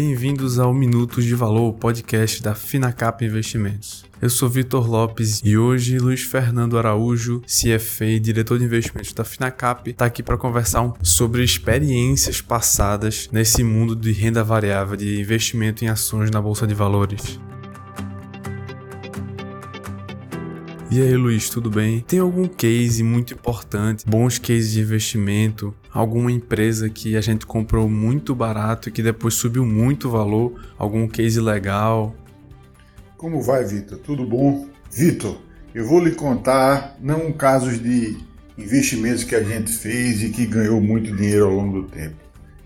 Bem-vindos ao Minutos de Valor, podcast da Finacap Investimentos. Eu sou Vitor Lopes e hoje Luiz Fernando Araújo, CFA e diretor de investimentos da Finacap, está aqui para conversar sobre experiências passadas nesse mundo de renda variável, de investimento em ações na Bolsa de Valores. E aí, Luiz, tudo bem? Tem algum case muito importante, bons cases de investimento, alguma empresa que a gente comprou muito barato e que depois subiu muito o valor, algum case legal? Como vai, Vitor? Tudo bom? Vitor, eu vou lhe contar não casos de investimentos que a gente fez e que ganhou muito dinheiro ao longo do tempo.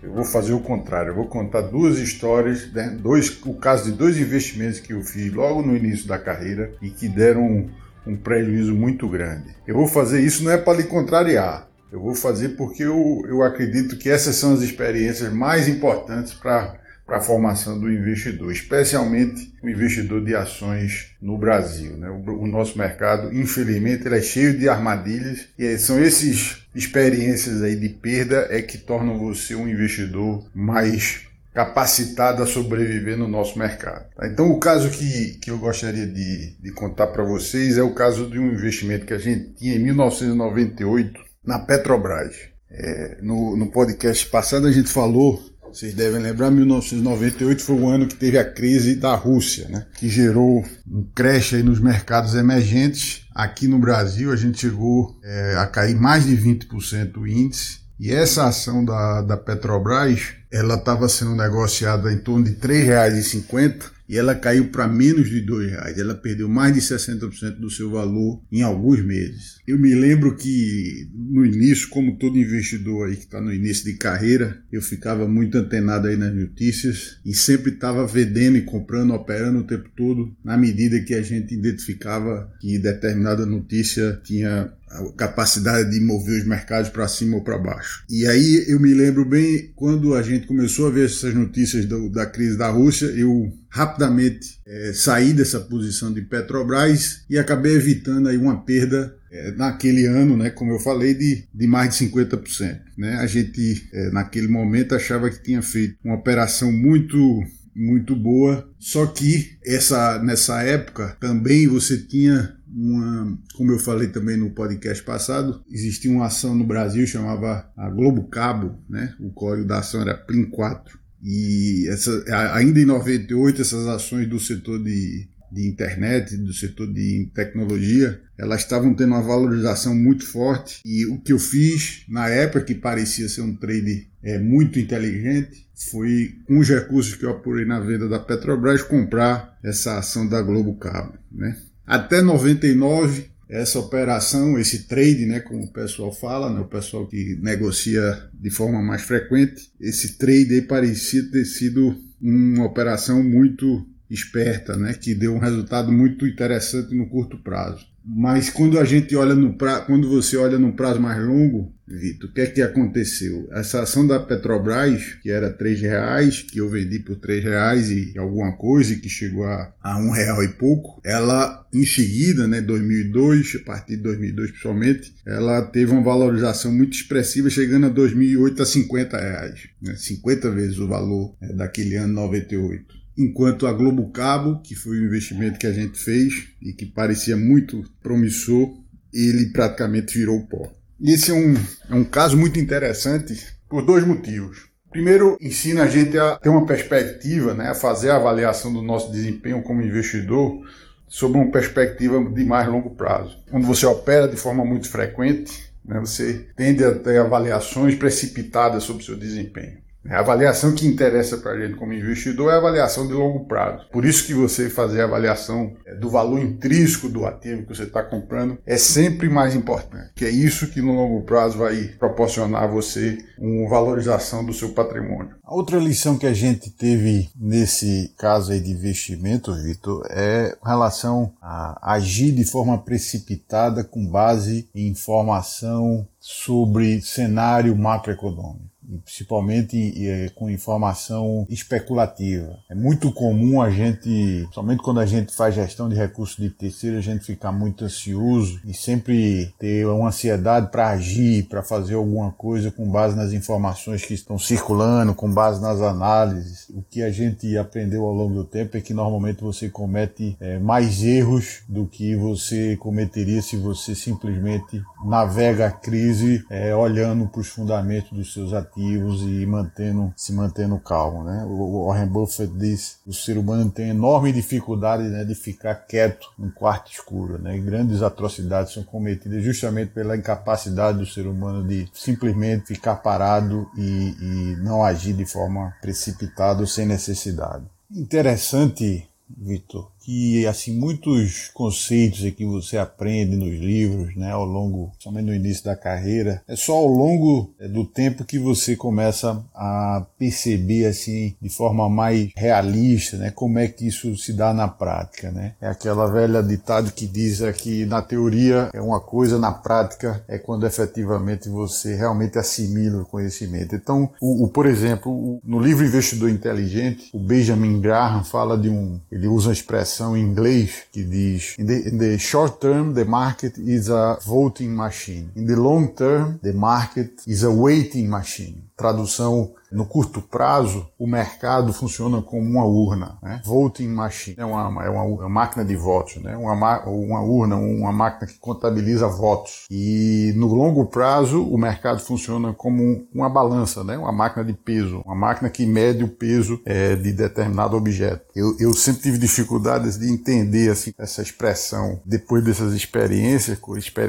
Eu vou fazer o contrário, eu vou contar duas histórias, né? dois, o caso de dois investimentos que eu fiz logo no início da carreira e que deram um prejuízo muito grande. Eu vou fazer isso não é para lhe contrariar, eu vou fazer porque eu, eu acredito que essas são as experiências mais importantes para para a formação do investidor, especialmente o investidor de ações no Brasil. Né? O, o, nosso mercado, infelizmente, ele é cheio de armadilhas e são essas experiências aí de perda é que tornam você um investidor mais capacitado a sobreviver no nosso mercado. Tá? Então, o caso que, que eu gostaria de, de contar para vocês é o caso de um investimento que a gente tinha em 1998 na Petrobras. É, no, no podcast passado a gente falou, vocês devem lembrar, 1998 foi o ano que teve a crise da Rússia, né? que gerou um aí nos mercados emergentes. Aqui no Brasil a gente chegou é, a cair mais de 20% o índice. E essa ação da, da Petrobras ela estava sendo negociada em torno de R$ 3,50 e ela caiu para menos de R$ reais. Ela perdeu mais de 60% do seu valor em alguns meses. Eu me lembro que no início, como todo investidor aí que está no início de carreira, eu ficava muito antenado aí nas notícias e sempre estava vendendo e comprando, operando o tempo todo, na medida que a gente identificava que determinada notícia tinha a capacidade de mover os mercados para cima ou para baixo. E aí eu me lembro bem quando a gente começou a ver essas notícias do, da crise da Rússia, eu rapidamente é, saí dessa posição de Petrobras e acabei evitando aí uma perda é, naquele ano, né, como eu falei, de, de mais de 50%. Né? A gente, é, naquele momento, achava que tinha feito uma operação muito muito boa, só que essa nessa época também você tinha uma, como eu falei também no podcast passado, existia uma ação no Brasil chamava a Globo Cabo, né? O código da ação era PLIN 4. E essa, ainda em 98 essas ações do setor de, de internet, do setor de tecnologia, elas estavam tendo uma valorização muito forte. E o que eu fiz na época, que parecia ser um trade é, muito inteligente, foi, com os recursos que eu apurei na venda da Petrobras, comprar essa ação da Globo Cabo. Né? Até 99, essa operação, esse trade, né, como o pessoal fala, né, o pessoal que negocia de forma mais frequente, esse trade aí parecia ter sido uma operação muito esperta, né, que deu um resultado muito interessante no curto prazo. Mas quando a gente olha no pra... quando você olha no prazo mais longo, Vitor, o que é que aconteceu? Essa ação da Petrobras, que era R$ reais, que eu vendi por R$ reais e alguma coisa, que chegou a, um real e pouco, ela em seguida, né, 2002, a partir de 2002 principalmente, ela teve uma valorização muito expressiva, chegando a 2008 a 50 reais, né, 50 vezes o valor né, daquele ano 98 enquanto a Globo Cabo, que foi o investimento que a gente fez e que parecia muito promissor, ele praticamente virou pó. Esse é um, é um caso muito interessante por dois motivos. Primeiro, ensina a gente a ter uma perspectiva, né, a fazer a avaliação do nosso desempenho como investidor sob uma perspectiva de mais longo prazo. Quando você opera de forma muito frequente, né, você tende a ter avaliações precipitadas sobre o seu desempenho. A avaliação que interessa para a gente como investidor é a avaliação de longo prazo. Por isso que você fazer a avaliação é, do valor intrínseco do ativo que você está comprando é sempre mais importante, que é isso que no longo prazo vai proporcionar a você uma valorização do seu patrimônio. A outra lição que a gente teve nesse caso aí de investimento, Vitor, é relação a agir de forma precipitada com base em informação sobre cenário macroeconômico. Principalmente é, com informação especulativa. É muito comum a gente, somente quando a gente faz gestão de recursos de terceiro, a gente ficar muito ansioso e sempre ter uma ansiedade para agir, para fazer alguma coisa com base nas informações que estão circulando, com base nas análises. O que a gente aprendeu ao longo do tempo é que normalmente você comete é, mais erros do que você cometeria se você simplesmente navega a crise é, olhando para os fundamentos dos seus ativos e mantendo, se mantendo calmo. Né? O Warren Buffett diz que o ser humano tem enorme dificuldade né, de ficar quieto num quarto escuro. Né? Grandes atrocidades são cometidas justamente pela incapacidade do ser humano de simplesmente ficar parado e, e não agir de forma precipitada sem necessidade. Interessante, Vitor, que assim muitos conceitos que você aprende nos livros, né, ao longo, somente no início da carreira, é só ao longo é, do tempo que você começa a perceber assim de forma mais realista, né, como é que isso se dá na prática, né? É aquela velha ditado que diz que na teoria é uma coisa, na prática é quando efetivamente você realmente assimila o conhecimento. Então, o, o por exemplo, o, no livro Investidor Inteligente, o Benjamin Graham fala de um, ele usa a expressão expressão em inglês que diz: in the, in the short term, the market is a voting machine. In the long term, the market is a waiting machine. Tradução no curto prazo, o mercado funciona como uma urna, né? voting machine, é uma, é uma, uma máquina de votos, né? uma, uma urna, uma máquina que contabiliza votos. E no longo prazo, o mercado funciona como uma balança, né? uma máquina de peso, uma máquina que mede o peso é, de determinado objeto. Eu, eu sempre tive dificuldades de entender assim, essa expressão. Depois dessas experiências,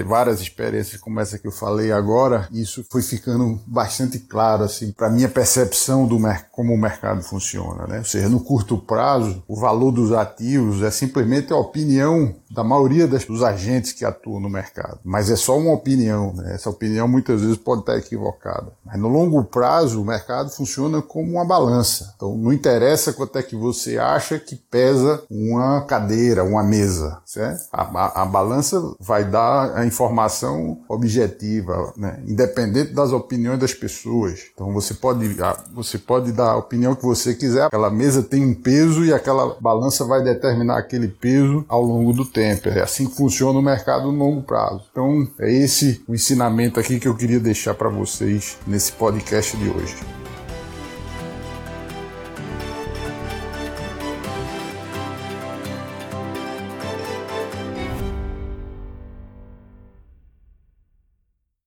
várias experiências como essa que eu falei agora, isso foi ficando bastante claro assim, para minha percepção do como o mercado funciona. Né? Ou seja, no curto prazo, o valor dos ativos é simplesmente a opinião da maioria das, dos agentes que atuam no mercado. Mas é só uma opinião, né? essa opinião muitas vezes pode estar equivocada. Mas no longo prazo, o mercado funciona como uma balança. Então não interessa quanto é que você acha que pesa uma cadeira, uma mesa. Certo? A, a, a balança vai dar a informação objetiva, né? independente das opiniões das pessoas. Então você pode, você pode dar a opinião que você quiser, aquela mesa tem um peso e aquela balança vai determinar aquele peso ao longo do tempo tempo. É assim que funciona o mercado no longo prazo. Então, é esse o ensinamento aqui que eu queria deixar para vocês nesse podcast de hoje.